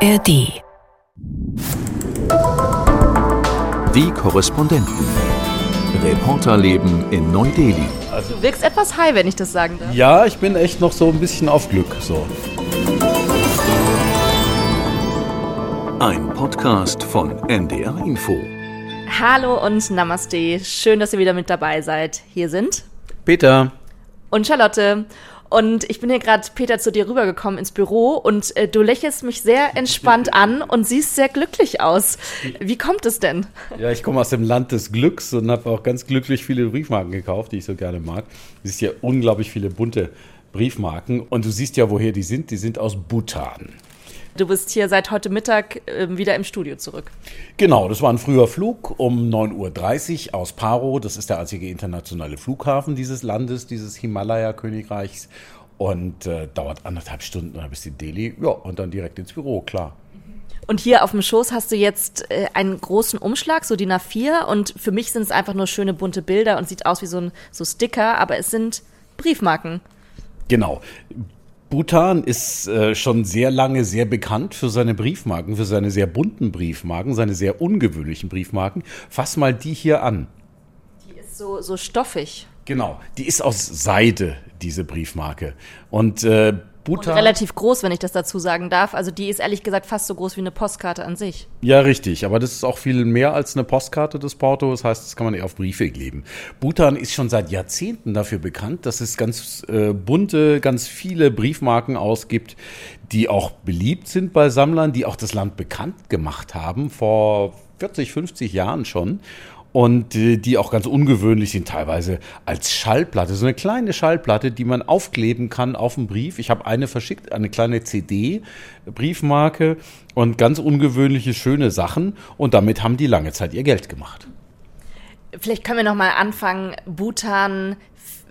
ARD. Die Korrespondenten. Reporterleben in Neu-Delhi. Du wirkst etwas high, wenn ich das sagen darf. Ja, ich bin echt noch so ein bisschen auf Glück. So. Ein Podcast von NDR Info. Hallo und Namaste. Schön, dass ihr wieder mit dabei seid. Hier sind Peter. und Charlotte. Und ich bin hier gerade, Peter, zu dir rübergekommen ins Büro und äh, du lächelst mich sehr entspannt an und siehst sehr glücklich aus. Wie kommt es denn? Ja, ich komme aus dem Land des Glücks und habe auch ganz glücklich viele Briefmarken gekauft, die ich so gerne mag. Du siehst ja unglaublich viele bunte Briefmarken und du siehst ja, woher die sind. Die sind aus Bhutan. Du bist hier seit heute Mittag äh, wieder im Studio zurück. Genau, das war ein früher Flug um 9.30 Uhr aus Paro. Das ist der einzige internationale Flughafen dieses Landes, dieses Himalaya-Königreichs. Und äh, dauert anderthalb Stunden bis in Delhi. Ja, und dann direkt ins Büro, klar. Und hier auf dem Schoß hast du jetzt äh, einen großen Umschlag, so DIN A4. Und für mich sind es einfach nur schöne bunte Bilder und sieht aus wie so ein so Sticker, aber es sind Briefmarken. Genau. Bhutan ist äh, schon sehr lange sehr bekannt für seine Briefmarken, für seine sehr bunten Briefmarken, seine sehr ungewöhnlichen Briefmarken. Fass mal die hier an. Die ist so, so stoffig. Genau, die ist aus Seide, diese Briefmarke. Und äh, Und Bhutan. relativ groß, wenn ich das dazu sagen darf. Also die ist ehrlich gesagt fast so groß wie eine Postkarte an sich. Ja, richtig. Aber das ist auch viel mehr als eine Postkarte des Porto. Das heißt, das kann man eher auf Briefe kleben. Bhutan ist schon seit Jahrzehnten dafür bekannt, dass es ganz äh, bunte, ganz viele Briefmarken ausgibt, die auch beliebt sind bei Sammlern, die auch das Land bekannt gemacht haben, vor 40, 50 Jahren schon. Und äh, die auch ganz ungewöhnlich sind, teilweise als Schallplatte. So eine kleine Schallplatte, die man aufkleben kann auf dem Brief. Ich habe eine verschickt, eine kleine CD-Briefmarke und ganz ungewöhnliche, schöne Sachen. Und damit haben die lange Zeit ihr Geld gemacht. Vielleicht können wir noch mal anfangen. Bhutan,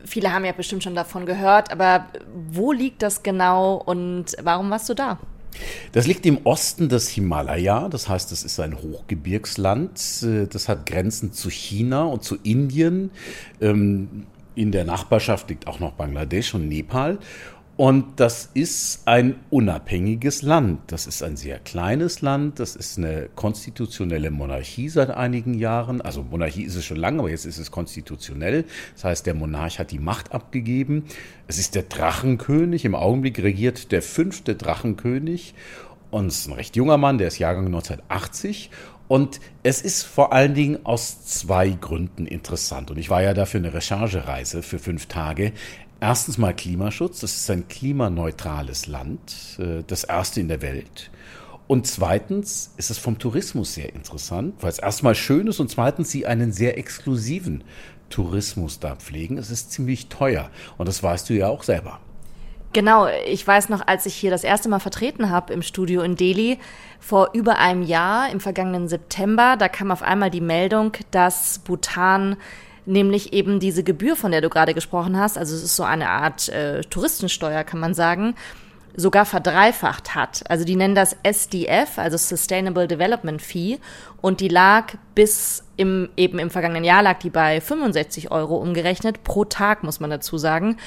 viele haben ja bestimmt schon davon gehört, aber wo liegt das genau und warum warst du da? Das liegt im Osten des Himalaya, das heißt, es ist ein Hochgebirgsland. Äh, Das hat Grenzen zu China und zu Indien. Ähm, In der Nachbarschaft liegt auch noch Bangladesch und Nepal. Und das ist ein unabhängiges Land. Das ist ein sehr kleines Land. Das ist eine konstitutionelle Monarchie seit einigen Jahren. Also Monarchie ist es schon lange, aber jetzt ist es konstitutionell. Das heißt, der Monarch hat die Macht abgegeben. Es ist der Drachenkönig. Im Augenblick regiert der fünfte Drachenkönig. Und es ist ein recht junger Mann, der ist Jahrgang 1980. Und es ist vor allen Dingen aus zwei Gründen interessant. Und ich war ja dafür eine Recherchereise für fünf Tage. Erstens mal Klimaschutz. Das ist ein klimaneutrales Land, äh, das erste in der Welt. Und zweitens ist es vom Tourismus sehr interessant, weil es erstmal schön ist und zweitens sie einen sehr exklusiven Tourismus da pflegen. Es ist ziemlich teuer und das weißt du ja auch selber. Genau, ich weiß noch, als ich hier das erste Mal vertreten habe im Studio in Delhi, vor über einem Jahr, im vergangenen September, da kam auf einmal die Meldung, dass Bhutan nämlich eben diese Gebühr, von der du gerade gesprochen hast, also es ist so eine Art äh, Touristensteuer, kann man sagen, sogar verdreifacht hat. Also die nennen das SDF, also Sustainable Development Fee, und die lag bis im, eben im vergangenen Jahr lag die bei 65 Euro umgerechnet, pro Tag, muss man dazu sagen.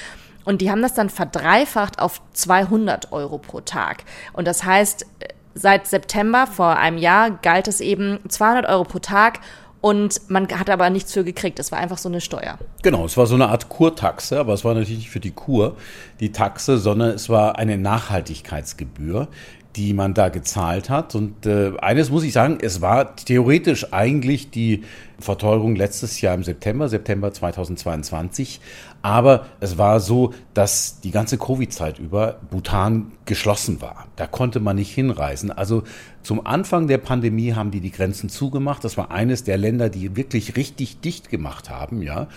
Und die haben das dann verdreifacht auf 200 Euro pro Tag. Und das heißt, seit September vor einem Jahr galt es eben 200 Euro pro Tag und man hat aber nichts für gekriegt. Es war einfach so eine Steuer. Genau, es war so eine Art Kurtaxe, aber es war natürlich nicht für die Kur die Taxe, sondern es war eine Nachhaltigkeitsgebühr, die man da gezahlt hat. Und äh, eines muss ich sagen, es war theoretisch eigentlich die Verteuerung letztes Jahr im September, September 2022. Aber es war so, dass die ganze Covid-Zeit über Bhutan geschlossen war. Da konnte man nicht hinreisen. Also zum Anfang der Pandemie haben die die Grenzen zugemacht. Das war eines der Länder, die wirklich richtig dicht gemacht haben, ja.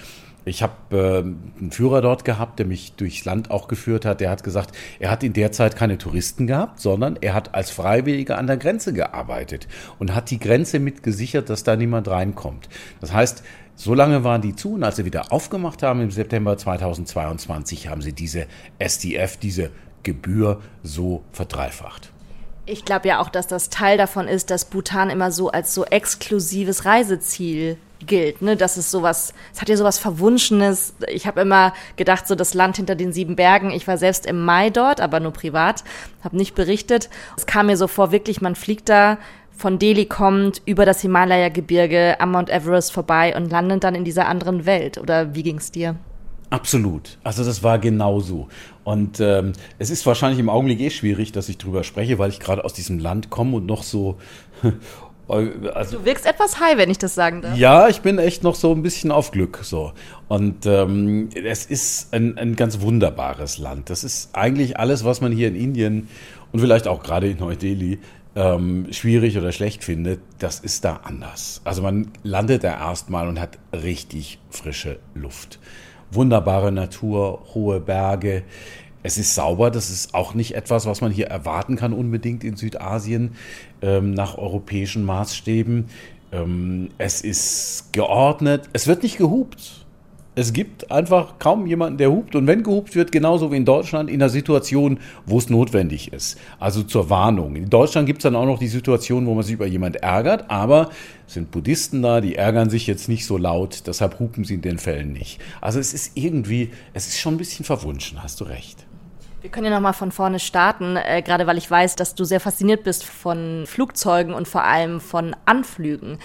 Ich habe äh, einen Führer dort gehabt, der mich durchs Land auch geführt hat. Der hat gesagt, er hat in der Zeit keine Touristen gehabt, sondern er hat als Freiwilliger an der Grenze gearbeitet und hat die Grenze mit gesichert, dass da niemand reinkommt. Das heißt, so lange waren die zu und als sie wieder aufgemacht haben im September 2022, haben sie diese SDF, diese Gebühr so verdreifacht. Ich glaube ja auch, dass das Teil davon ist, dass Bhutan immer so als so exklusives Reiseziel gilt, ne? Das ist sowas, es hat ja sowas Verwunschenes. Ich habe immer gedacht, so das Land hinter den sieben Bergen. Ich war selbst im Mai dort, aber nur privat, habe nicht berichtet. Es kam mir so vor, wirklich, man fliegt da von Delhi kommt, über das Himalaya-Gebirge am Mount Everest vorbei und landet dann in dieser anderen Welt. Oder wie ging's dir? Absolut. Also das war genauso. Und ähm, es ist wahrscheinlich im Augenblick eh schwierig, dass ich drüber spreche, weil ich gerade aus diesem Land komme und noch so. Also, du wirkst etwas high, wenn ich das sagen darf. Ja, ich bin echt noch so ein bisschen auf Glück so. Und ähm, es ist ein, ein ganz wunderbares Land. Das ist eigentlich alles, was man hier in Indien und vielleicht auch gerade in Neu-Delhi ähm, schwierig oder schlecht findet, das ist da anders. Also man landet da erstmal und hat richtig frische Luft. Wunderbare Natur, hohe Berge. Es ist sauber, das ist auch nicht etwas, was man hier erwarten kann unbedingt in Südasien ähm, nach europäischen Maßstäben. Ähm, es ist geordnet, es wird nicht gehupt. Es gibt einfach kaum jemanden, der hupt. Und wenn gehupt wird, genauso wie in Deutschland, in der Situation, wo es notwendig ist. Also zur Warnung. In Deutschland gibt es dann auch noch die Situation, wo man sich über jemand ärgert, aber es sind Buddhisten da, die ärgern sich jetzt nicht so laut, deshalb hupen sie in den Fällen nicht. Also es ist irgendwie, es ist schon ein bisschen verwunschen, hast du recht. Wir können ja nochmal von vorne starten, äh, gerade weil ich weiß, dass du sehr fasziniert bist von Flugzeugen und vor allem von Anflügen.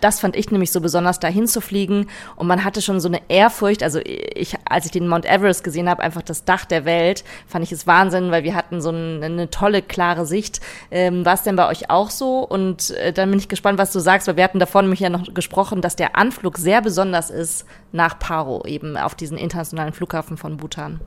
Das fand ich nämlich so besonders, dahin zu fliegen. Und man hatte schon so eine Ehrfurcht. Also ich, als ich den Mount Everest gesehen habe, einfach das Dach der Welt, fand ich es Wahnsinn, weil wir hatten so eine, eine tolle, klare Sicht. Ähm, War es denn bei euch auch so? Und äh, dann bin ich gespannt, was du sagst, weil wir hatten davor nämlich ja noch gesprochen, dass der Anflug sehr besonders ist nach Paro, eben auf diesen internationalen Flughafen von Bhutan.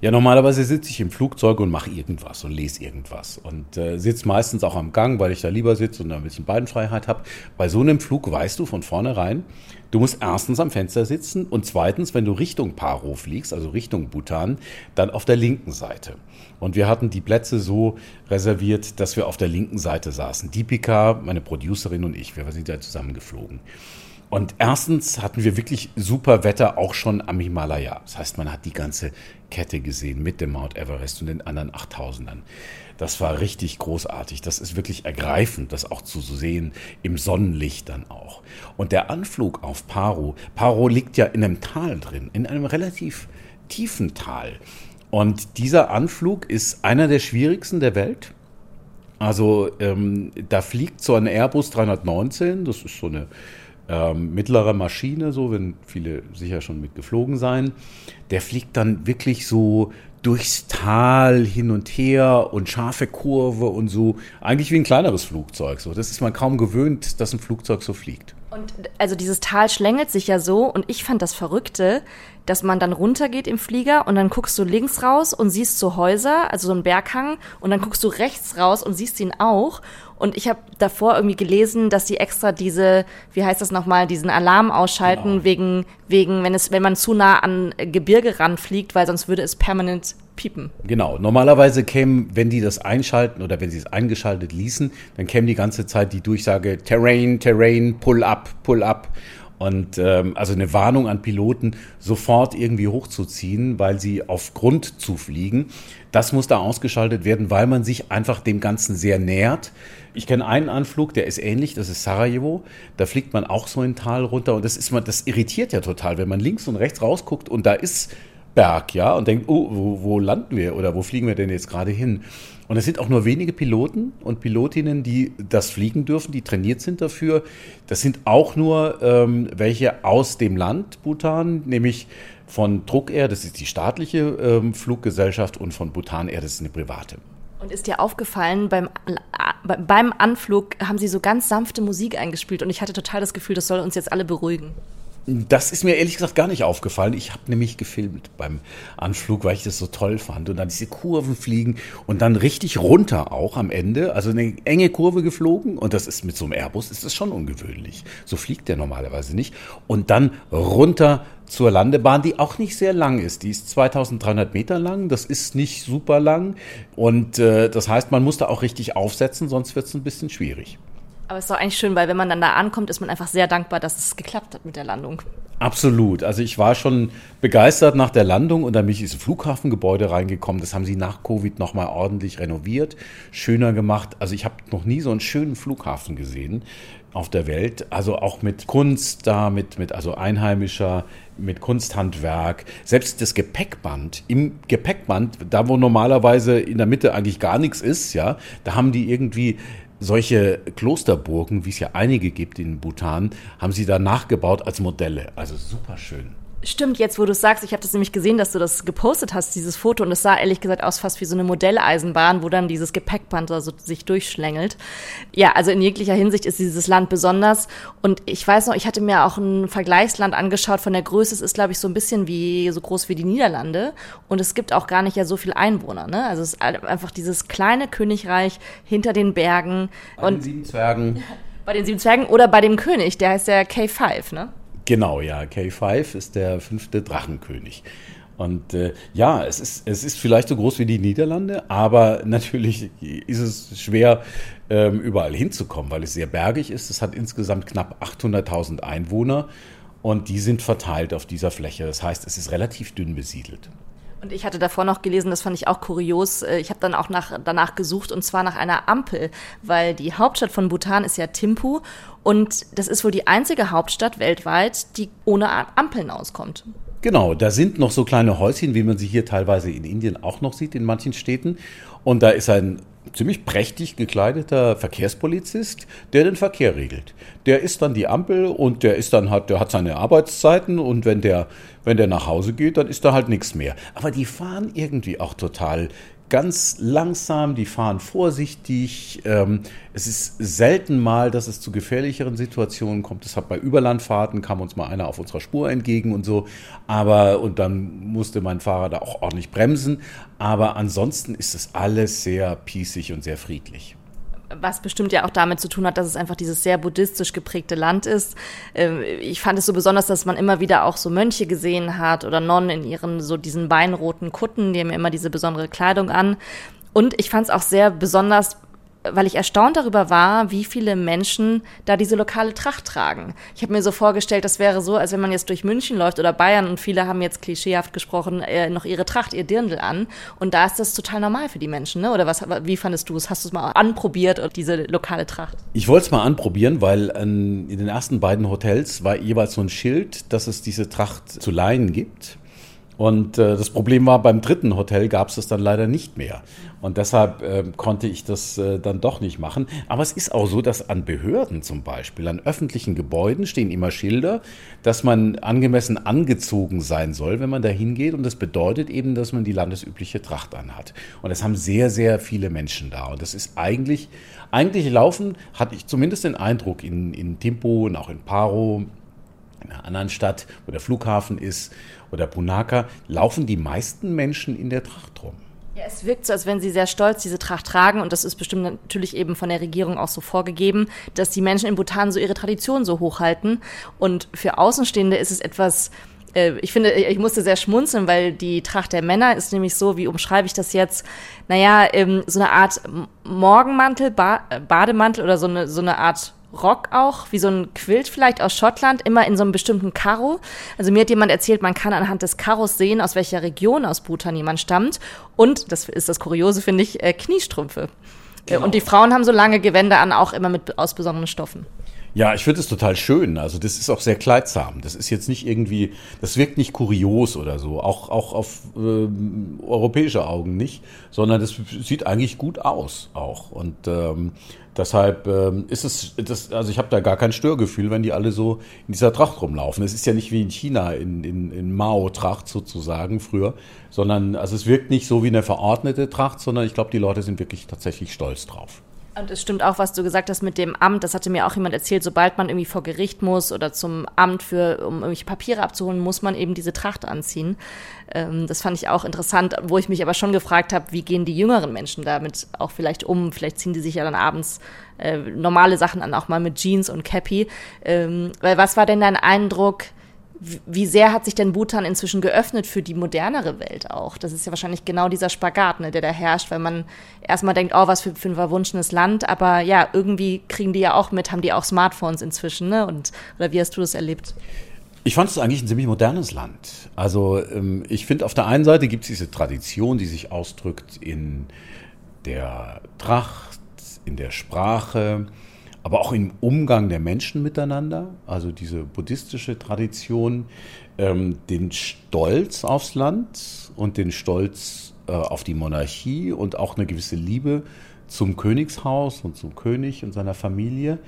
Ja, normalerweise sitze sitze ich im Flugzeug und mache irgendwas und lese irgendwas. Und äh, sitze meistens auch am Gang, weil ich da lieber sitze und ein bisschen Beinfreiheit habe. Bei so einem Flug weißt du von vornherein, du musst erstens am Fenster sitzen und zweitens, wenn du Richtung Paro fliegst, also Richtung Bhutan, dann auf der linken Seite. Und wir hatten die Plätze so reserviert, dass wir auf der linken Seite saßen. Deepika, meine Producerin und ich, wir sind ja zusammen geflogen. Und erstens hatten wir wirklich super Wetter auch schon am Himalaya. Das heißt, man hat die ganze Kette gesehen mit dem Mount Everest und den anderen 8000ern. Das war richtig großartig. Das ist wirklich ergreifend, das auch zu sehen, im Sonnenlicht dann auch. Und der Anflug auf Paro, Paro liegt ja in einem Tal drin, in einem relativ tiefen Tal. Und dieser Anflug ist einer der schwierigsten der Welt. Also ähm, da fliegt so ein Airbus 319, das ist so eine ähm, mittlere Maschine, so, wenn viele sicher schon mitgeflogen sein. Der fliegt dann wirklich so durchs Tal hin und her und scharfe Kurve und so. Eigentlich wie ein kleineres Flugzeug. So. Das ist man kaum gewöhnt, dass ein Flugzeug so fliegt. Und also dieses Tal schlängelt sich ja so und ich fand das Verrückte, dass man dann runtergeht im Flieger und dann guckst du links raus und siehst so Häuser, also so einen Berghang und dann guckst du rechts raus und siehst ihn auch und ich habe davor irgendwie gelesen, dass die extra diese, wie heißt das nochmal, diesen Alarm ausschalten genau. wegen, wegen, wenn es, wenn man zu nah an Gebirge ranfliegt, weil sonst würde es permanent piepen. Genau. Normalerweise kämen, wenn die das einschalten oder wenn sie es eingeschaltet ließen, dann käme die ganze Zeit die Durchsage Terrain, Terrain, Pull up, Pull up. Und ähm, also eine Warnung an Piloten, sofort irgendwie hochzuziehen, weil sie auf Grund zufliegen. Das muss da ausgeschaltet werden, weil man sich einfach dem Ganzen sehr nähert. Ich kenne einen Anflug, der ist ähnlich, das ist Sarajevo. Da fliegt man auch so ein Tal runter und das ist man, das irritiert ja total, wenn man links und rechts rausguckt und da ist Berg, ja, und denkt, oh, wo, wo landen wir oder wo fliegen wir denn jetzt gerade hin? Und es sind auch nur wenige Piloten und Pilotinnen, die das fliegen dürfen, die trainiert sind dafür. Das sind auch nur ähm, welche aus dem Land Bhutan, nämlich von Druck Air, das ist die staatliche ähm, Fluggesellschaft, und von Bhutan Air, das ist eine private. Und ist dir aufgefallen, beim, beim Anflug haben sie so ganz sanfte Musik eingespielt und ich hatte total das Gefühl, das soll uns jetzt alle beruhigen. Das ist mir ehrlich gesagt gar nicht aufgefallen. Ich habe nämlich gefilmt beim Anflug, weil ich das so toll fand. Und dann diese Kurven fliegen und dann richtig runter auch am Ende. Also eine enge Kurve geflogen. Und das ist mit so einem Airbus ist das schon ungewöhnlich. So fliegt der normalerweise nicht. Und dann runter zur Landebahn, die auch nicht sehr lang ist. Die ist 2300 Meter lang. Das ist nicht super lang. Und äh, das heißt, man muss da auch richtig aufsetzen, sonst wird es ein bisschen schwierig. Aber es ist doch eigentlich schön, weil wenn man dann da ankommt, ist man einfach sehr dankbar, dass es geklappt hat mit der Landung. Absolut. Also ich war schon begeistert nach der Landung und dann bin ich ins Flughafengebäude reingekommen. Das haben sie nach Covid nochmal ordentlich renoviert, schöner gemacht. Also ich habe noch nie so einen schönen Flughafen gesehen. auf der Welt, also auch mit Kunst da, mit, mit also einheimischer, mit Kunsthandwerk, selbst das Gepäckband, im Gepäckband, da wo normalerweise in der Mitte eigentlich gar nichts ist, ja, da haben die irgendwie solche Klosterburgen, wie es ja einige gibt in Bhutan, haben sie da nachgebaut als Modelle. Also super schön. Stimmt, jetzt wo du es sagst, ich habe das nämlich gesehen, dass du das gepostet hast, dieses Foto, und es sah ehrlich gesagt aus fast wie so eine Modelleisenbahn, wo dann dieses Gepäckband so sich durchschlängelt. Ja, also in jeglicher Hinsicht ist dieses Land besonders. Und ich weiß noch, ich hatte mir auch ein Vergleichsland angeschaut von der Größe. Es ist, glaube ich, so ein bisschen wie so groß wie die Niederlande. Und es gibt auch gar nicht ja so viele Einwohner. Ne? Also es ist einfach dieses kleine Königreich hinter den Bergen. Bei und den sieben Zwergen. Bei den sieben Zwergen oder bei dem König, der heißt ja K5, ne? Genau, ja. K5 ist der fünfte Drachenkönig. Und äh, ja, es ist, es ist vielleicht so groß wie die Niederlande, aber natürlich ist es schwer, ähm, überall hinzukommen, weil es sehr bergig ist. Es hat insgesamt knapp 800.000 Einwohner und die sind verteilt auf dieser Fläche. Das heißt, es ist relativ dünn besiedelt. Und ich hatte davor noch gelesen, das fand ich auch kurios. Äh, ich habe dann auch nach, danach gesucht und zwar nach einer Ampel, weil die Hauptstadt von Bhutan ist ja Thimphu und das ist wohl die einzige Hauptstadt weltweit, die ohne Ampeln auskommt. Genau, da sind noch so kleine Häuschen, wie man sie hier teilweise in Indien auch noch sieht, in manchen Städten. Und da ist ein ziemlich prächtig gekleideter Verkehrspolizist, der den Verkehr regelt. Der ist dann die Ampel und der ist dann hat, der hat seine Arbeitszeiten und wenn der, wenn der nach Hause geht, dann ist da halt nichts mehr. Aber die fahren irgendwie auch total ganz langsam, die fahren vorsichtig. Ähm, es ist selten mal, dass es zu gefährlicheren Situationen kommt. Das hat bei Überlandfahrten kam uns mal einer auf unserer Spur entgegen und so. Aber und dann musste mein Fahrer da auch ordentlich bremsen. Aber ansonsten ist es alles sehr pießig und sehr friedlich was bestimmt ja auch damit zu tun hat, dass es einfach dieses sehr buddhistisch geprägte Land ist. Ähm, ich fand es so besonders, dass man immer wieder auch so Mönche gesehen hat oder Nonnen in ihren so diesen weinroten Kutten, die haben immer diese besondere Kleidung an. Und ich fand es auch sehr besonders, weil ich erstaunt darüber war, wie viele Menschen da diese lokale Tracht tragen. Ich habe mir so vorgestellt, das wäre so, als wenn man jetzt durch München läuft oder Bayern und viele haben jetzt klischeehaft gesprochen äh, noch ihre Tracht, ihr Dirndl an. Und da ist das total normal für die Menschen, ne? Oder was? Wie fandest du es? Hast du es mal anprobiert diese lokale Tracht? Ich wollte es mal anprobieren, weil ähm, in den ersten beiden Hotels war jeweils so ein Schild, dass es diese Tracht zu leihen gibt. Und äh, das Problem war, beim dritten Hotel gab es das dann leider nicht mehr. Und deshalb äh, konnte ich das äh, dann doch nicht machen. Aber es ist auch so, dass an Behörden zum Beispiel, an öffentlichen Gebäuden stehen immer Schilder, dass man angemessen angezogen sein soll, wenn man da hingeht. Und das bedeutet eben, dass man die landesübliche Tracht anhat. Und das haben sehr, sehr viele Menschen da. Und das ist eigentlich, eigentlich laufen, hatte ich zumindest den Eindruck in, in Timpo und auch in Paro, in einer anderen Stadt, wo der Flughafen ist, oder Punaka, laufen die meisten Menschen in der Tracht rum. Ja, es wirkt so, als wenn sie sehr stolz diese Tracht tragen und das ist bestimmt natürlich eben von der Regierung auch so vorgegeben, dass die Menschen in Bhutan so ihre Tradition so hochhalten und für Außenstehende ist es etwas äh, ich finde, ich musste sehr schmunzeln, weil die Tracht der Männer ist nämlich so, wie umschreibe ich das jetzt? Naja, ähm, so eine Art Morgenmantel, Bademantel oder so eine, so eine Art Rock auch, wie so ein Quilt vielleicht aus Schottland, immer in so einem bestimmten Karo. Also mir hat jemand erzählt, man kann anhand des Karos sehen, aus welcher Region aus Bhutan jemand stammt. Und, das ist das Kuriose, finde ich, äh, Kniestrümpfe. Äh, genau. Und die Frauen haben so lange Gewänder an, auch immer mit aus besonderen Stoffen. Ja, ich finde es total schön. Also das ist auch sehr kleidsam. Das ist jetzt nicht irgendwie, das wirkt nicht kurios oder so, auch, auch auf äh, europäische Augen nicht, sondern das sieht eigentlich gut aus auch. Und ähm, Deshalb ähm, ist es, das, also ich habe da gar kein Störgefühl, wenn die alle so in dieser Tracht rumlaufen. Es ist ja nicht wie in China in, in, in Mao-Tracht sozusagen früher, sondern also es wirkt nicht so wie eine verordnete Tracht, sondern ich glaube, die Leute sind wirklich tatsächlich stolz drauf. Und es stimmt auch, was du gesagt hast mit dem Amt. Das hatte mir auch jemand erzählt, sobald man irgendwie vor Gericht muss oder zum Amt für, um irgendwelche Papiere abzuholen, muss man eben diese Tracht anziehen. Ähm, das fand ich auch interessant, wo ich mich aber schon gefragt habe, wie gehen die jüngeren Menschen damit auch vielleicht um? Vielleicht ziehen die sich ja dann abends äh, normale Sachen an, auch mal mit Jeans und Cappy. Ähm, weil was war denn dein Eindruck? Wie sehr hat sich denn Bhutan inzwischen geöffnet für die modernere Welt auch? Das ist ja wahrscheinlich genau dieser Spagat, ne, der da herrscht, weil man erstmal denkt, oh, was für, für ein verwunschenes Land, aber ja, irgendwie kriegen die ja auch mit, haben die auch Smartphones inzwischen, ne? Und, oder wie hast du das erlebt? Ich fand es eigentlich ein ziemlich modernes Land. Also ähm, ich finde, auf der einen Seite gibt es diese Tradition, die sich ausdrückt in der Tracht, in der Sprache, aber auch im Umgang der Menschen miteinander, also diese buddhistische Tradition, ähm, den Stolz aufs Land und den Stolz äh, auf die Monarchie und auch eine gewisse Liebe zum Königshaus und zum König und seiner Familie.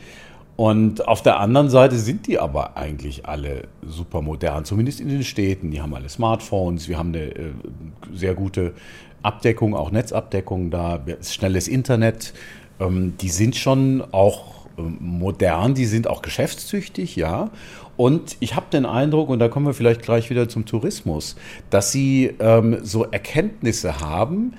Und auf der anderen Seite sind die aber eigentlich alle super modern, zumindest in den Städten. Die haben alle Smartphones, wir haben eine äh, sehr gute Abdeckung, auch Netzabdeckung da, schnelles Internet. Ähm, die sind schon auch modern, die sind auch geschäftstüchtig, ja. Und ich habe den Eindruck, und da kommen wir vielleicht gleich wieder zum Tourismus, dass sie ähm, so Erkenntnisse haben,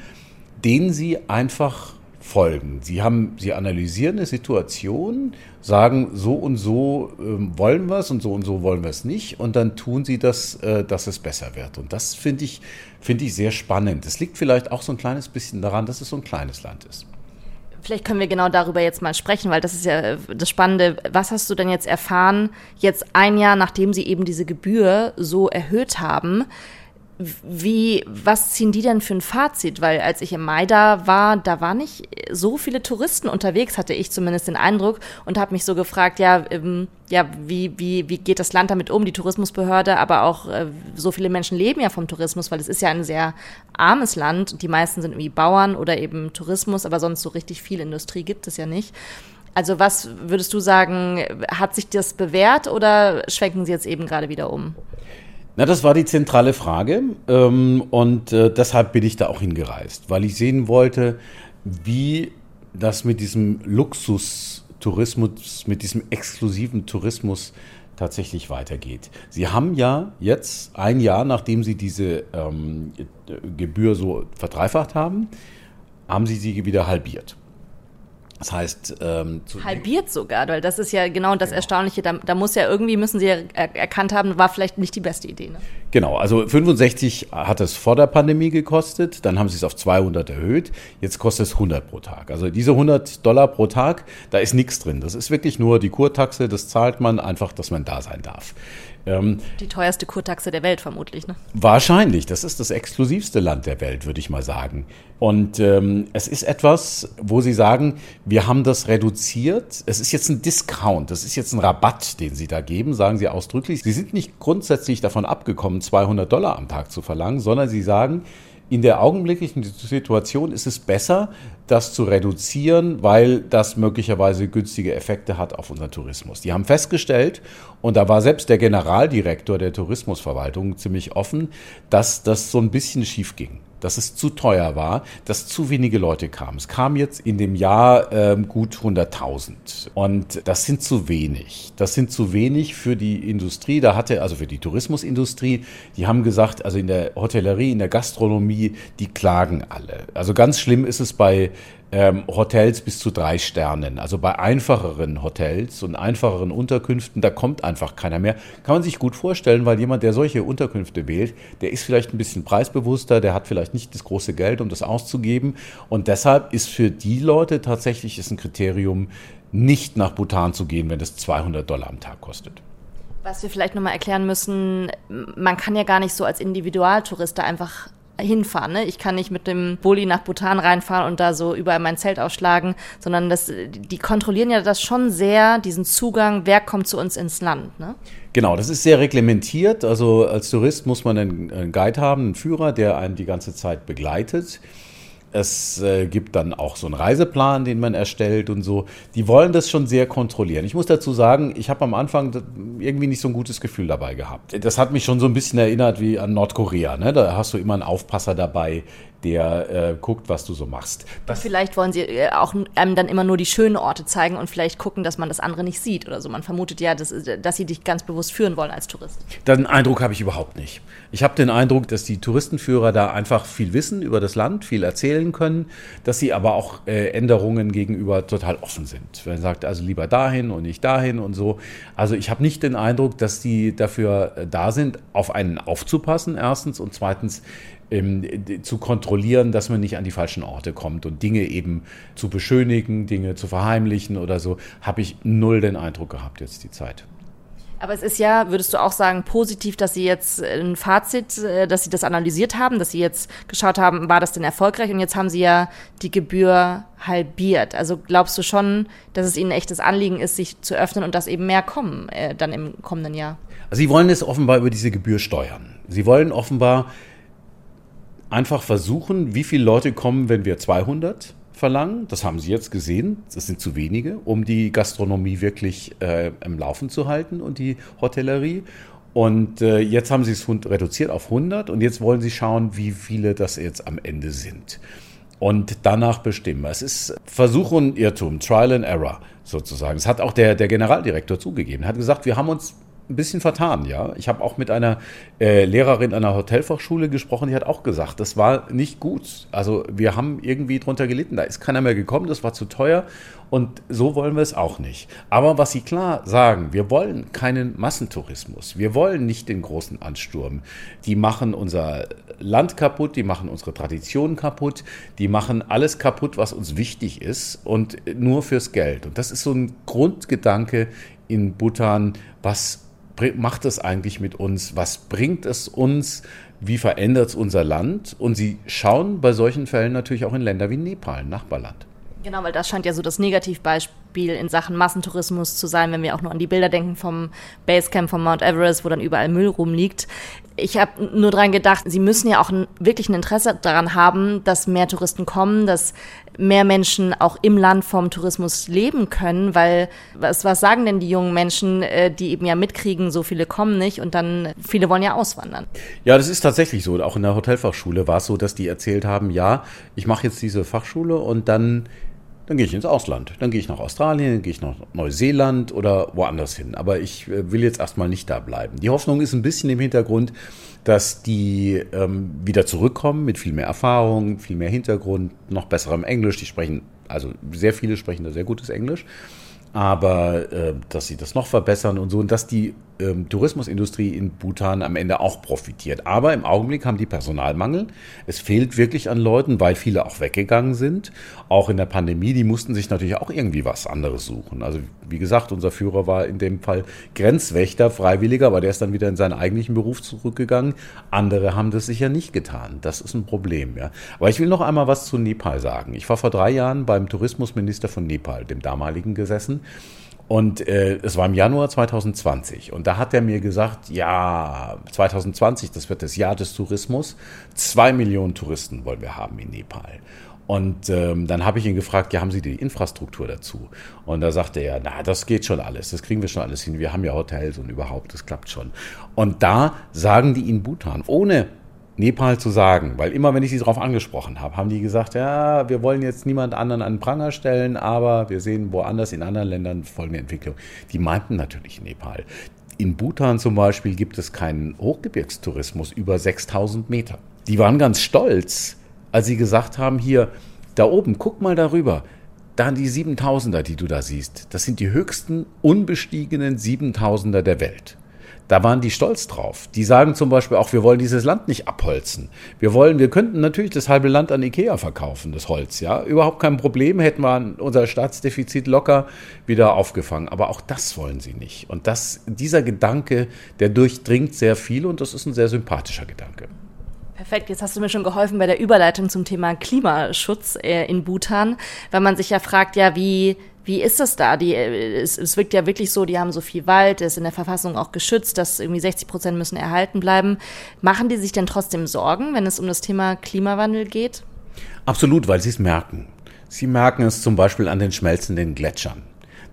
denen sie einfach folgen. Sie haben, sie analysieren eine Situation, sagen, so und so äh, wollen wir es und so und so wollen wir es nicht, und dann tun sie das, äh, dass es besser wird. Und das finde ich, finde ich sehr spannend. Es liegt vielleicht auch so ein kleines bisschen daran, dass es so ein kleines Land ist. Vielleicht können wir genau darüber jetzt mal sprechen, weil das ist ja äh, das Spannende. Was hast du denn jetzt erfahren, jetzt ein Jahr nachdem sie eben diese Gebühr so erhöht haben? Wie, was ziehen die denn für ein Fazit? Weil als ich im Mai da war, da waren nicht so viele Touristen unterwegs, hatte ich zumindest den Eindruck und habe mich so gefragt, ja, ähm, ja, wie, wie, wie geht das Land damit um, die Tourismusbehörde, aber auch äh, so viele Menschen leben ja vom Tourismus, weil es ist ja ein sehr armes Land. Die meisten sind irgendwie Bauern oder eben Tourismus, aber sonst so richtig viel Industrie gibt es ja nicht. Also was würdest du sagen, hat sich das bewährt oder schwenken sie jetzt eben gerade wieder um? Na, das war die zentrale Frage ähm, und äh, deshalb bin ich da auch hingereist, weil ich sehen wollte, wie das mit diesem Luxustourismus, mit diesem exklusiven Tourismus tatsächlich weitergeht. Sie haben ja jetzt ein Jahr, nachdem Sie diese ähm, Gebühr so verdreifacht haben, haben Sie sie wieder halbiert. Das heißt, ähm, halbiert sogar, weil das ist ja genau das genau. Erstaunliche. Da, da, muss ja irgendwie müssen sie ja er, erkannt haben, war vielleicht nicht die beste Idee. Ne? Genau, also 65 hat es vor der Pandemie gekostet, dann haben sie es auf 200 erhöht, jetzt kostet es 100 pro Tag. Also diese 100 Dollar pro Tag, da ist nichts drin. Das ist wirklich nur die Kurtaxe, das zahlt man einfach, dass man da sein darf. Ähm, die teuerste Kurtaxe der Welt vermutlich, ne? Wahrscheinlich. Das ist das exklusivste Land der Welt, würde ich mal sagen. Und ähm, es ist etwas, wo Sie sagen, wir haben das reduziert. Es ist jetzt ein Discount, das ist jetzt ein Rabatt, den Sie da geben, sagen Sie ausdrücklich. Sie sind nicht grundsätzlich davon abgekommen, 200 Dollar am Tag zu verlangen, sondern Sie sagen, in der augenblicklichen Situation ist es besser, das zu reduzieren, weil das möglicherweise günstige Effekte hat auf unseren Tourismus. Die haben festgestellt, und da war selbst der Generaldirektor der Tourismusverwaltung ziemlich offen, dass das so ein bisschen schief ging dass es zu teuer war, dass zu wenige Leute kamen. Es kam jetzt in dem Jahr ähm, gut 100.000 und das sind zu wenig. Das sind zu wenig für die Industrie. Da hatte also für die Tourismusindustrie, die haben gesagt, also in der Hotellerie, in der Gastronomie, die klagen alle. Also ganz schlimm ist es bei ähm, Hotels bis zu drei Sternen. Also bei einfacheren Hotels und einfacheren Unterkünften, da kommt einfach keiner mehr. Kann man sich gut vorstellen, weil jemand, der solche Unterkünfte wählt, der ist vielleicht ein bisschen preisbewusster, der hat vielleicht nicht das große Geld, um das auszugeben. Und deshalb ist für die Leute tatsächlich ist ein Kriterium, nicht nach Bhutan zu gehen, wenn das 200 Dollar am Tag kostet. Was wir vielleicht nochmal erklären müssen, man kann ja gar nicht so als Individualtourist da einfach hinfahren. Ne? Ich kann nicht mit dem Bulli nach Bhutan reinfahren und da so überall mein Zelt ausschlagen, sondern das, die kontrollieren ja das schon sehr, diesen Zugang, wer kommt zu uns ins Land. Ne? Genau, das ist sehr reglementiert. Also als Tourist muss man einen Guide haben, einen Führer, der einen die ganze Zeit begleitet. Es äh, gibt dann auch so einen Reiseplan, den man erstellt und so. Die wollen das schon sehr kontrollieren. Ich muss dazu sagen, ich habe am Anfang irgendwie nicht so ein gutes Gefühl dabei gehabt. Das hat mich schon so ein bisschen erinnert wie an Nordkorea. Ne? Da hast du immer einen Aufpasser dabei, der äh, guckt, was du so machst. Das vielleicht wollen sie äh, auch einem dann immer nur die schönen Orte zeigen und vielleicht gucken, dass man das andere nicht sieht oder so. Man vermutet ja, dass, dass sie dich ganz bewusst führen wollen als Tourist. Den Eindruck habe ich überhaupt nicht. Ich habe den Eindruck, dass die Touristenführer da einfach viel wissen über das Land, viel erzählen können, dass sie aber auch äh, Änderungen gegenüber total offen sind. Wenn man sagt, also lieber dahin und nicht dahin und so. Also ich habe nicht den Eindruck, dass die dafür äh, da sind, auf einen aufzupassen, erstens und zweitens ähm, zu kontrollieren, dass man nicht an die falschen Orte kommt und Dinge eben zu beschönigen, Dinge zu verheimlichen oder so, habe ich null den Eindruck gehabt jetzt die Zeit. Aber es ist ja, würdest du auch sagen, positiv, dass Sie jetzt ein Fazit, äh, dass Sie das analysiert haben, dass Sie jetzt geschaut haben, war das denn erfolgreich? Und jetzt haben Sie ja die Gebühr halbiert. Also glaubst du schon, dass es Ihnen ein echtes Anliegen ist, sich zu öffnen und dass eben mehr kommen äh, dann im kommenden Jahr? Also Sie wollen es offenbar über diese Gebühr steuern. Sie wollen offenbar einfach versuchen, wie viele Leute kommen, wenn wir 200 verlangen. Das haben Sie jetzt gesehen. Das sind zu wenige, um die Gastronomie wirklich äh, im Laufen zu halten und die Hotellerie. Und äh, jetzt haben Sie es reduziert auf 100 und jetzt wollen Sie schauen, wie viele das jetzt am Ende sind. Und danach bestimmen. Es ist Versuch und Irrtum, Trial and Error sozusagen. Das hat auch der, der Generaldirektor zugegeben. Er hat gesagt, wir haben uns ein bisschen vertan, ja. Ich habe auch mit einer äh, Lehrerin einer Hotelfachschule gesprochen, die hat auch gesagt, das war nicht gut. Also wir haben irgendwie drunter gelitten. Da ist keiner mehr gekommen, das war zu teuer und so wollen wir es auch nicht. Aber was sie klar sagen, wir wollen keinen Massentourismus. Wir wollen nicht den großen Ansturm. Die machen unser Land kaputt, die machen unsere Traditionen kaputt, die machen alles kaputt, was uns wichtig ist und nur fürs Geld. Und das ist so ein Grundgedanke in Bhutan, was macht es eigentlich mit uns? Was bringt es uns? Wie verändert es unser Land? Und sie schauen bei solchen Fällen natürlich auch in Länder wie Nepal, Nachbarland. Genau, weil das scheint ja so das Negativbeispiel in Sachen Massentourismus zu sein, wenn wir auch nur an die Bilder denken vom Basecamp von Mount Everest, wo dann überall Müll rumliegt. Ich habe nur dran gedacht, sie müssen ja auch wirklich ein Interesse daran haben, dass mehr Touristen kommen, dass mehr Menschen auch im Land vom Tourismus leben können, weil was, was sagen denn die jungen Menschen, äh, die eben ja mitkriegen, so viele kommen nicht und dann viele wollen ja auswandern. Ja, das ist tatsächlich so. Auch in der Hotelfachschule war es so, dass die erzählt haben, ja, ich mache jetzt diese Fachschule und dann dann gehe ich ins Ausland. Dann gehe ich nach Australien, dann gehe ich nach Neuseeland oder woanders hin. Aber ich äh, will jetzt erstmal nicht da bleiben. Die Hoffnung ist ein bisschen im Hintergrund, dass die ähm, wieder zurückkommen mit viel mehr Erfahrung, viel mehr Hintergrund, noch besserem Englisch. Die sprechen, also sehr viele sprechen da sehr gutes Englisch aber äh, dass sie das noch verbessern und so und dass die ähm, Tourismusindustrie in Bhutan am Ende auch profitiert. Aber im Augenblick haben die Personalmangel. Es fehlt wirklich an Leuten, weil viele auch weggegangen sind. Auch in der Pandemie, die mussten sich natürlich auch irgendwie was anderes suchen. Also wie gesagt, unser Führer war in dem Fall Grenzwächter, Freiwilliger, aber der ist dann wieder in seinen eigentlichen Beruf zurückgegangen. Andere haben das sicher nicht getan. Das ist ein Problem. Ja. Aber ich will noch einmal was zu Nepal sagen. Ich war vor drei Jahren beim Tourismusminister von Nepal, dem damaligen, gesessen. Und äh, es war im Januar 2020. Und da hat er mir gesagt, ja, 2020, das wird das Jahr des Tourismus. Zwei Millionen Touristen wollen wir haben in Nepal. Und ähm, dann habe ich ihn gefragt, ja, haben Sie die Infrastruktur dazu? Und da sagte er, na, das geht schon alles, das kriegen wir schon alles hin. Wir haben ja Hotels und überhaupt, das klappt schon. Und da sagen die in Bhutan, ohne Nepal zu sagen, weil immer, wenn ich sie darauf angesprochen habe, haben die gesagt, ja, wir wollen jetzt niemand anderen an Pranger stellen, aber wir sehen woanders in anderen Ländern folgende Entwicklung. Die meinten natürlich Nepal. In Bhutan zum Beispiel gibt es keinen Hochgebirgstourismus über 6000 Meter. Die waren ganz stolz, als sie gesagt haben, hier, da oben, guck mal darüber, da die 7000er, die du da siehst, das sind die höchsten unbestiegenen 7000er der Welt. Da waren die stolz drauf. Die sagen zum Beispiel auch, wir wollen dieses Land nicht abholzen. Wir wollen, wir könnten natürlich das halbe Land an Ikea verkaufen, das Holz, ja. Überhaupt kein Problem, hätten wir unser Staatsdefizit locker wieder aufgefangen. Aber auch das wollen sie nicht. Und das, dieser Gedanke, der durchdringt sehr viel und das ist ein sehr sympathischer Gedanke. Perfekt, jetzt hast du mir schon geholfen bei der Überleitung zum Thema Klimaschutz äh, in Bhutan, weil man sich ja fragt, ja, wie, wie ist das da? Die, äh, es, es wirkt ja wirklich so, die haben so viel Wald, ist in der Verfassung auch geschützt, dass irgendwie 60 Prozent müssen erhalten bleiben. Machen die sich denn trotzdem Sorgen, wenn es um das Thema Klimawandel geht? Absolut, weil sie es merken. Sie merken es zum Beispiel an den schmelzenden Gletschern.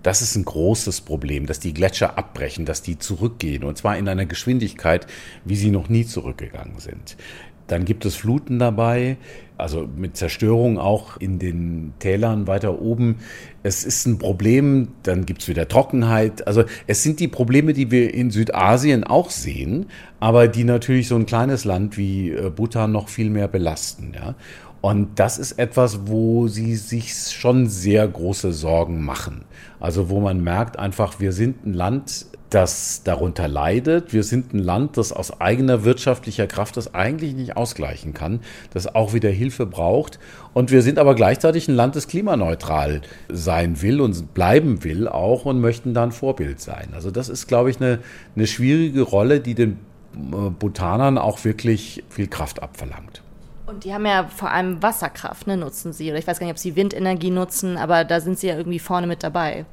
Das ist ein großes Problem, dass die Gletscher abbrechen, dass die zurückgehen und zwar in einer Geschwindigkeit, wie sie noch nie zurückgegangen sind. Dann gibt es Fluten dabei, also mit Zerstörung auch in den Tälern weiter oben. Es ist ein Problem, dann gibt es wieder Trockenheit. Also es sind die Probleme, die wir in Südasien auch sehen, aber die natürlich so ein kleines Land wie äh, Bhutan noch viel mehr belasten. Ja? Und das ist etwas, wo sie sich schon sehr große Sorgen machen. Also wo man merkt einfach, wir sind ein Land, das darunter leidet. Wir sind ein Land, das aus eigener wirtschaftlicher Kraft das eigentlich nicht ausgleichen kann, das auch wieder Hilfe braucht. Und wir sind aber gleichzeitig ein Land, das klimaneutral sein will und bleiben will auch und möchten da ein Vorbild sein. Also das ist, glaube ich, eine, eine schwierige Rolle, die den äh, Bhutanern auch wirklich viel Kraft abverlangt. Und die haben ja vor allem Wasserkraft, ne, nutzen sie. Oder ich weiß gar nicht, ob sie Windenergie nutzen, aber da sind sie ja irgendwie vorne mit dabei.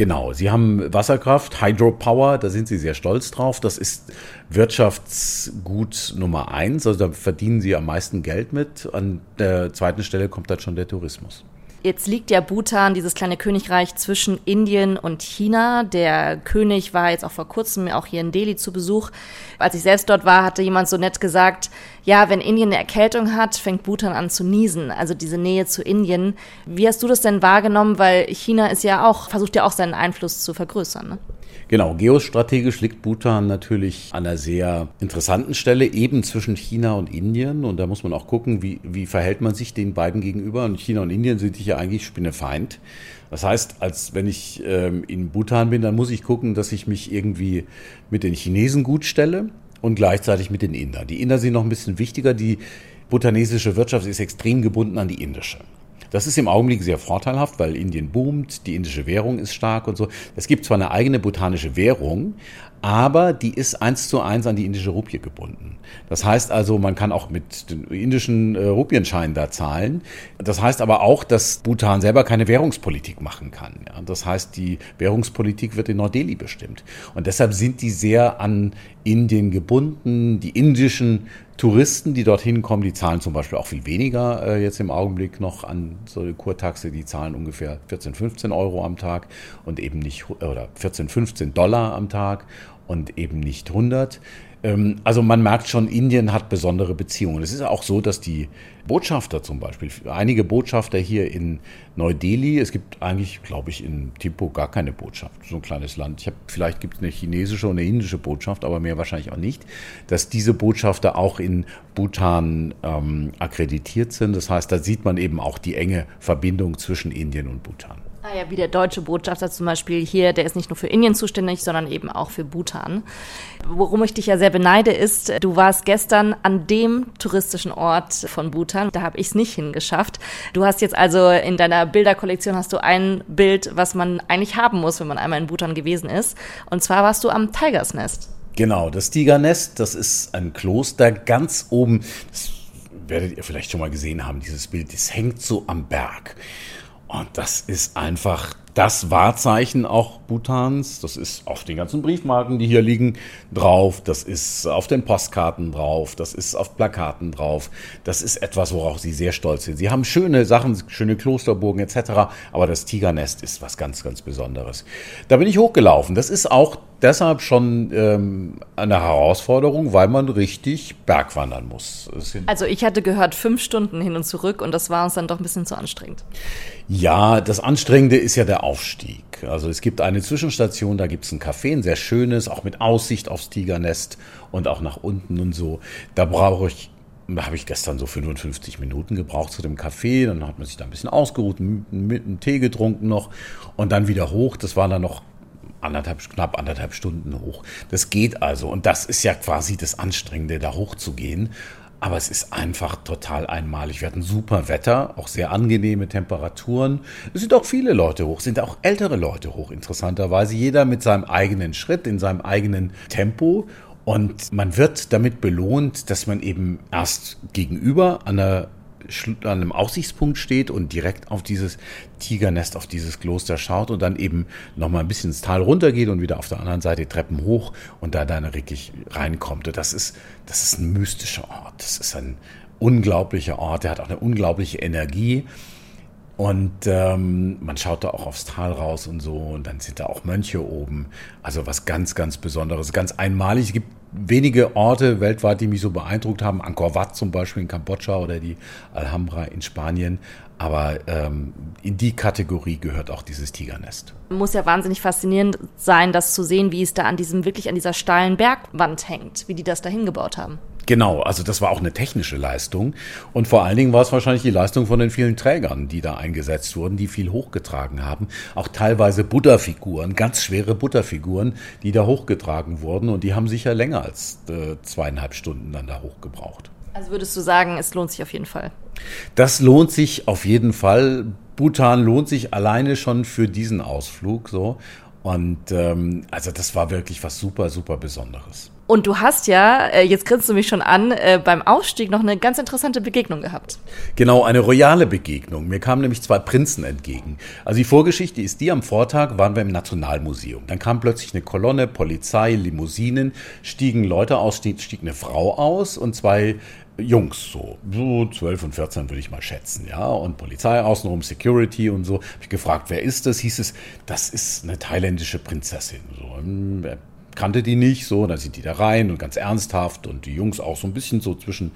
Genau, sie haben Wasserkraft, Hydropower, da sind sie sehr stolz drauf. Das ist Wirtschaftsgut Nummer eins, also da verdienen sie am meisten Geld mit. An der zweiten Stelle kommt dann schon der Tourismus. Jetzt liegt ja Bhutan, dieses kleine Königreich zwischen Indien und China. Der König war jetzt auch vor kurzem auch hier in Delhi zu Besuch. Als ich selbst dort war, hatte jemand so nett gesagt, ja, wenn Indien eine Erkältung hat, fängt Bhutan an zu niesen. Also diese Nähe zu Indien. Wie hast du das denn wahrgenommen? Weil China ist ja auch, versucht ja auch seinen Einfluss zu vergrößern. Ne? Genau, geostrategisch liegt Bhutan natürlich an einer sehr interessanten Stelle, eben zwischen China und Indien. Und da muss man auch gucken, wie, wie verhält man sich den beiden gegenüber. Und China und Indien sind sich ja eigentlich Spinnefeind. Das heißt, als wenn ich ähm, in Bhutan bin, dann muss ich gucken, dass ich mich irgendwie mit den Chinesen gut stelle und gleichzeitig mit den Indern. Die Inder sind noch ein bisschen wichtiger. Die bhutanesische Wirtschaft ist extrem gebunden an die indische. Das ist im Augenblick sehr vorteilhaft, weil Indien boomt, die indische Währung ist stark und so. Es gibt zwar eine eigene botanische Währung, aber die ist eins zu eins an die indische Rupie gebunden. Das heißt also, man kann auch mit den indischen äh, Rupienscheinen da zahlen. Das heißt aber auch, dass Bhutan selber keine Währungspolitik machen kann. Das heißt, die Währungspolitik wird in Neu-Delhi bestimmt. Und deshalb sind die sehr an Indien gebunden. Die indischen Touristen, die dorthin kommen, die zahlen zum Beispiel auch viel weniger äh, jetzt im Augenblick noch an so eine Kurtaxe. Die zahlen ungefähr 14, 15 Euro am Tag und eben nicht, oder 14, 15 Dollar am Tag und eben nicht 100. Ähm, also man merkt schon, Indien hat besondere Beziehungen. Es ist auch so, dass die Botschafter zum Beispiel, einige Botschafter hier in Neu-Delhi, es gibt eigentlich, glaube ich, in Timpo gar keine Botschaft, so ein kleines Land. Ich habe, vielleicht gibt es eine chinesische und eine indische Botschaft, aber mehr wahrscheinlich auch nicht, dass diese Botschafter auch in Bhutan ähm, akkreditiert sind. Das heißt, da sieht man eben auch die enge Verbindung zwischen Indien und Bhutan. Ah ja, wie der deutsche Botschafter zum Beispiel hier, der ist nicht nur für Indien zuständig, sondern eben auch für Bhutan. Worum ich dich ja sehr beneide, ist, du warst gestern an dem touristischen Ort von Bhutan. Da habe ich es nicht hingeschafft. Du hast jetzt also in deiner Bilderkollektion hast du ein Bild, was man eigentlich haben muss, wenn man einmal in Bhutan gewesen ist. Und zwar warst du am Tigers Nest. Genau, das Tigernest, das ist ein Kloster ganz oben. Das werdet ihr vielleicht schon mal gesehen haben, dieses Bild. Das hängt so am Berg. Und das ist einfach das Wahrzeichen auch Bhutans. Das ist auf den ganzen Briefmarken, die hier liegen, drauf. Das ist auf den Postkarten drauf. Das ist auf Plakaten drauf. Das ist etwas, worauf sie sehr stolz sind. Sie haben schöne Sachen, schöne Klosterburgen etc. Aber das Tigernest ist was ganz, ganz Besonderes. Da bin ich hochgelaufen. Das ist auch deshalb schon ähm, eine Herausforderung, weil man richtig bergwandern muss. Also ich hatte gehört fünf Stunden hin und zurück und das war uns dann doch ein bisschen zu anstrengend. Ja, das Anstrengende ist ja der Aufstieg. Also es gibt eine Zwischenstation, da gibt es ein Café, ein sehr schönes, auch mit Aussicht aufs Tigernest und auch nach unten und so. Da brauche ich habe ich gestern so 55 Minuten gebraucht zu dem Café. Dann hat man sich da ein bisschen ausgeruht, mit einem Tee getrunken noch und dann wieder hoch. Das war dann noch anderthalb, knapp anderthalb Stunden hoch. Das geht also. Und das ist ja quasi das Anstrengende, da hochzugehen. Aber es ist einfach total einmalig. Wir hatten super Wetter, auch sehr angenehme Temperaturen. Es sind auch viele Leute hoch, sind auch ältere Leute hoch, interessanterweise. Jeder mit seinem eigenen Schritt, in seinem eigenen Tempo. Und man wird damit belohnt, dass man eben erst gegenüber an einer an einem Aussichtspunkt steht und direkt auf dieses Tigernest, auf dieses Kloster schaut und dann eben nochmal ein bisschen ins Tal runtergeht und wieder auf der anderen Seite Treppen hoch und da dann wirklich reinkommt. Und das ist, das ist ein mystischer Ort. Das ist ein unglaublicher Ort. Der hat auch eine unglaubliche Energie. Und ähm, man schaut da auch aufs Tal raus und so. Und dann sind da auch Mönche oben. Also was ganz, ganz Besonderes, ganz einmalig. Es gibt wenige Orte weltweit, die mich so beeindruckt haben. Angkor Wat zum Beispiel in Kambodscha oder die Alhambra in Spanien. Aber ähm, in die Kategorie gehört auch dieses Tigernest. Muss ja wahnsinnig faszinierend sein, das zu sehen, wie es da an diesem, wirklich an dieser steilen Bergwand hängt, wie die das da hingebaut haben. Genau, also das war auch eine technische Leistung. Und vor allen Dingen war es wahrscheinlich die Leistung von den vielen Trägern, die da eingesetzt wurden, die viel hochgetragen haben. Auch teilweise Butterfiguren, ganz schwere Butterfiguren, die da hochgetragen wurden. Und die haben sicher länger als äh, zweieinhalb Stunden dann da hochgebraucht. Also würdest du sagen, es lohnt sich auf jeden Fall? Das lohnt sich auf jeden Fall. Bhutan lohnt sich alleine schon für diesen Ausflug so. Und ähm, also das war wirklich was super, super Besonderes. Und du hast ja, äh, jetzt grinst du mich schon an, äh, beim Ausstieg noch eine ganz interessante Begegnung gehabt. Genau, eine royale Begegnung. Mir kamen nämlich zwei Prinzen entgegen. Also die Vorgeschichte ist die, am Vortag waren wir im Nationalmuseum. Dann kam plötzlich eine Kolonne, Polizei, Limousinen, stiegen Leute aus, stieg, eine Frau aus und zwei Jungs, so, so 12 und 14 würde ich mal schätzen, ja, und Polizei außenrum, Security und so. Habe ich gefragt, wer ist das? Hieß es, das ist eine thailändische Prinzessin. So, hm, kannte die nicht, so, dann sind die da rein und ganz ernsthaft und die Jungs auch so ein bisschen so zwischen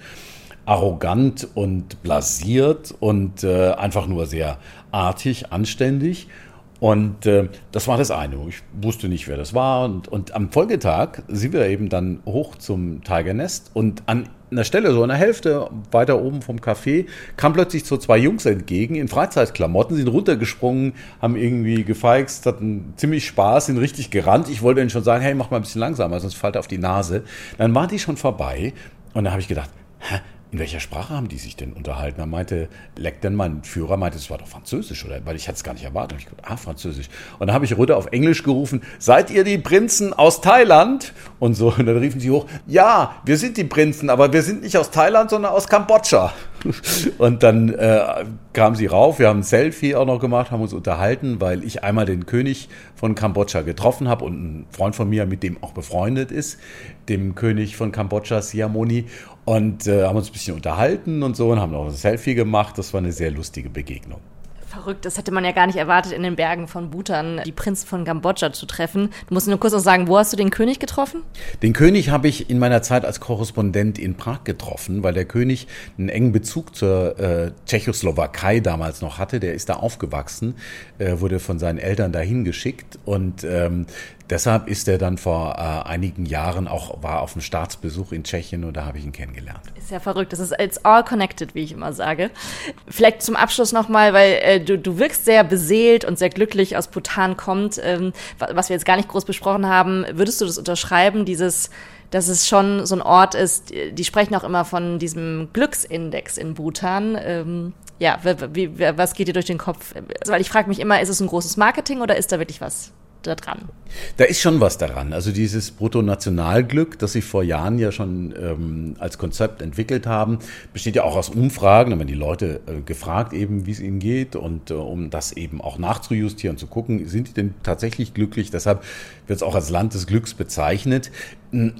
arrogant und blasiert und äh, einfach nur sehr artig, anständig. Und äh, das war das eine. Ich wusste nicht, wer das war. Und, und am Folgetag sind wir eben dann hoch zum Tiger Nest und an einer Stelle, so an der Hälfte weiter oben vom Café, kam plötzlich so zwei Jungs entgegen in Freizeitklamotten, sind runtergesprungen, haben irgendwie gefeixt, hatten ziemlich Spaß, sind richtig gerannt. Ich wollte ihnen schon sagen, hey, mach mal ein bisschen langsamer, sonst fällt auf die Nase. Dann waren die schon vorbei und dann habe ich gedacht, hä, in welcher Sprache haben die sich denn unterhalten? Er meinte, Leck denn mein Führer meinte, es war doch Französisch, oder? Weil ich hatte es gar nicht erwartet. Ich gedacht, ah, Französisch. Und dann habe ich runter auf Englisch gerufen, seid ihr die Prinzen aus Thailand? Und so, und dann riefen sie hoch, ja, wir sind die Prinzen, aber wir sind nicht aus Thailand, sondern aus Kambodscha. Und dann äh, kam sie rauf, wir haben ein Selfie auch noch gemacht, haben uns unterhalten, weil ich einmal den König von Kambodscha getroffen habe und ein Freund von mir, mit dem auch befreundet ist, dem König von Kambodscha, Siamoni. Und äh, haben uns ein bisschen unterhalten und so und haben auch ein Selfie gemacht. Das war eine sehr lustige Begegnung. Verrückt, das hätte man ja gar nicht erwartet, in den Bergen von Bhutan die Prinzen von Kambodscha zu treffen. Du musst nur kurz noch sagen, wo hast du den König getroffen? Den König habe ich in meiner Zeit als Korrespondent in Prag getroffen, weil der König einen engen Bezug zur äh, Tschechoslowakei damals noch hatte. Der ist da aufgewachsen, äh, wurde von seinen Eltern dahin geschickt und ähm, Deshalb ist er dann vor äh, einigen Jahren auch, war auf einem Staatsbesuch in Tschechien und da habe ich ihn kennengelernt. Ist ja verrückt, das ist it's all connected, wie ich immer sage. Vielleicht zum Abschluss nochmal, weil äh, du, du wirkst sehr beseelt und sehr glücklich aus Bhutan kommt, ähm, was wir jetzt gar nicht groß besprochen haben. Würdest du das unterschreiben, dieses dass es schon so ein Ort ist, die sprechen auch immer von diesem Glücksindex in Bhutan. Ähm, ja, wie, wie, was geht dir durch den Kopf? Also, weil ich frage mich immer, ist es ein großes Marketing oder ist da wirklich was da dran? Da ist schon was daran. Also dieses Bruttonationalglück, das sie vor Jahren ja schon ähm, als Konzept entwickelt haben, besteht ja auch aus Umfragen. Da werden die Leute äh, gefragt, eben wie es ihnen geht und äh, um das eben auch nachzujustieren, zu gucken, sind die denn tatsächlich glücklich? Deshalb wird es auch als Land des Glücks bezeichnet.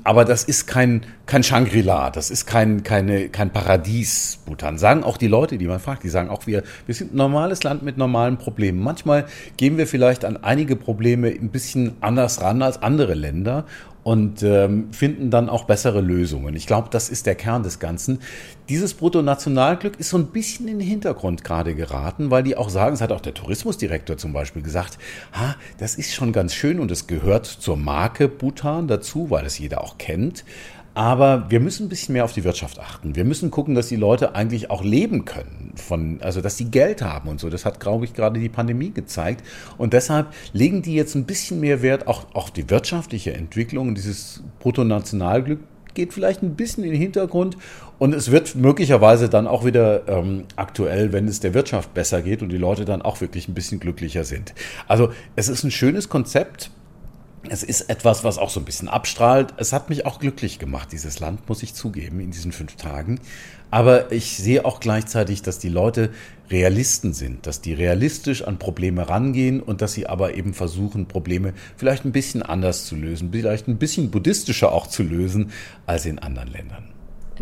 Aber das ist kein, kein Shangri-La, das ist kein, keine, kein Paradies, Bhutan. Sagen auch die Leute, die man fragt, die sagen auch, wir, wir sind ein normales Land mit normalen Problemen. Manchmal gehen wir vielleicht an einige Probleme ein bisschen anders ran als andere Länder und ähm, finden dann auch bessere Lösungen. Ich glaube, das ist der Kern des Ganzen. Dieses Bruttonationalglück ist so ein bisschen in den Hintergrund gerade geraten, weil die auch sagen, das hat auch der Tourismusdirektor zum Beispiel gesagt, ha, das ist schon ganz schön und es gehört zur Marke Bhutan dazu, weil es jeder auch kennt. Aber wir müssen ein bisschen mehr auf die Wirtschaft achten. Wir müssen gucken, dass die Leute eigentlich auch leben können, von, also dass sie Geld haben und so. Das hat, glaube ich, gerade die Pandemie gezeigt. Und deshalb legen die jetzt ein bisschen mehr Wert auch auf die wirtschaftliche Entwicklung. Dieses Bruttonationalglück geht vielleicht ein bisschen in den Hintergrund. Und es wird möglicherweise dann auch wieder ähm, aktuell, wenn es der Wirtschaft besser geht und die Leute dann auch wirklich ein bisschen glücklicher sind. Also es ist ein schönes Konzept es ist etwas, was auch so ein bisschen abstrahlt. Es hat mich auch glücklich gemacht, dieses Land, muss ich zugeben, in diesen fünf Tagen. Aber ich sehe auch gleichzeitig, dass die Leute Realisten sind, dass die realistisch an Probleme rangehen und dass sie aber eben versuchen, Probleme vielleicht ein bisschen anders zu lösen, vielleicht ein bisschen buddhistischer auch zu lösen als in anderen Ländern.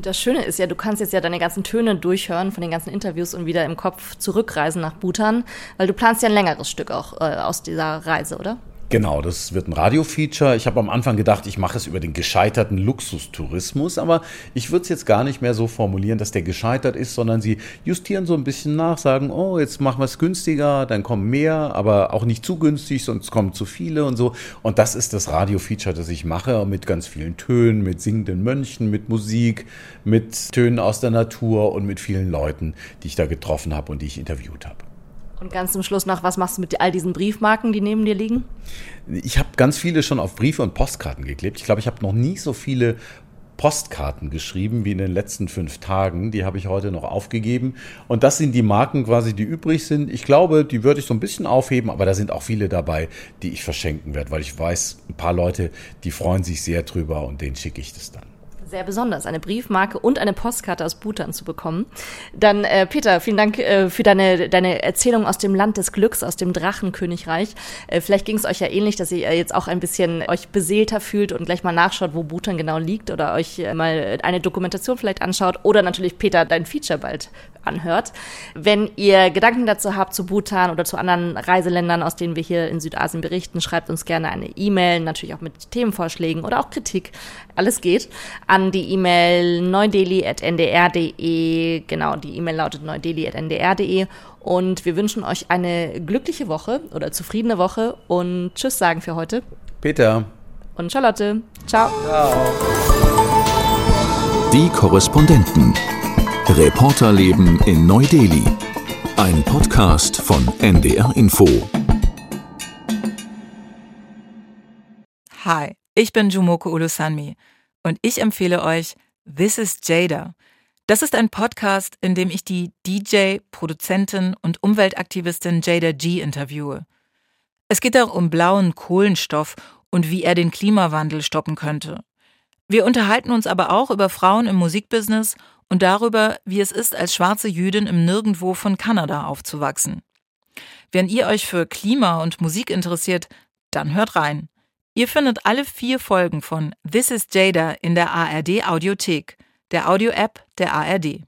Das Schöne ist ja, du kannst jetzt ja deine ganzen Töne durchhören von den ganzen Interviews und wieder im Kopf zurückreisen nach Bhutan, weil du planst ja ein längeres Stück auch äh, aus dieser Reise, oder? Genau, das wird ein Radio-Feature. Ich habe am Anfang gedacht, ich mache es über den gescheiterten Luxustourismus, aber ich würde es jetzt gar nicht mehr so formulieren, dass der gescheitert ist, sondern sie justieren so ein bisschen nach, sagen, oh, jetzt machen wir es günstiger, dann kommen mehr, aber auch nicht zu günstig, sonst kommen zu viele und so. Und das ist das Radio-Feature, das ich mache, mit ganz vielen Tönen, mit singenden Mönchen, mit Musik, mit Tönen aus der Natur und mit vielen Leuten, die ich da getroffen habe und die ich interviewt habe. Und ganz zum Schluss noch, was machst du mit all diesen Briefmarken, die neben dir liegen? Ich habe ganz viele schon auf Briefe und Postkarten geklebt. Ich glaube, ich habe noch nie so viele Postkarten geschrieben wie in den letzten fünf Tagen. Die habe ich heute noch aufgegeben. Und das sind die Marken quasi, die übrig sind. Ich glaube, die würde ich so ein bisschen aufheben, aber da sind auch viele dabei, die ich verschenken werde, weil ich weiß, ein paar Leute, die freuen sich sehr drüber und denen schicke ich das dann sehr besonders, eine Briefmarke und eine Postkarte aus Bhutan zu bekommen. Dann, äh, Peter, vielen Dank äh, für deine, deine Erzählung aus dem Land des Glücks, aus dem Drachenkönigreich. Äh, vielleicht ging es euch ja ähnlich, dass ihr jetzt auch ein bisschen euch beseelter fühlt und gleich mal nachschaut, wo Bhutan genau liegt oder euch äh, mal eine Dokumentation vielleicht anschaut oder natürlich, Peter, dein Feature bald anhört. Wenn ihr Gedanken dazu habt zu Bhutan oder zu anderen Reiseländern, aus denen wir hier in Südasien berichten, schreibt uns gerne eine E-Mail, natürlich auch mit Themenvorschlägen oder auch Kritik. Alles geht an die E-Mail neudeli.ndr.de. Genau, die E-Mail lautet neudeli.ndr.de. Und wir wünschen euch eine glückliche Woche oder zufriedene Woche und Tschüss sagen für heute. Peter. Und Charlotte. Ciao. Ciao. Die Korrespondenten. Reporterleben in Neu-Delhi. Ein Podcast von NDR Info. Hi, ich bin Jumoko Ulusanmi und ich empfehle euch This is Jada. Das ist ein Podcast, in dem ich die DJ, Produzentin und Umweltaktivistin Jada G interviewe. Es geht auch um blauen Kohlenstoff und wie er den Klimawandel stoppen könnte. Wir unterhalten uns aber auch über Frauen im Musikbusiness und darüber, wie es ist, als schwarze Jüdin im Nirgendwo von Kanada aufzuwachsen. Wenn ihr euch für Klima und Musik interessiert, dann hört rein. Ihr findet alle vier Folgen von This is Jada in der ARD Audiothek, der Audio-App der ARD.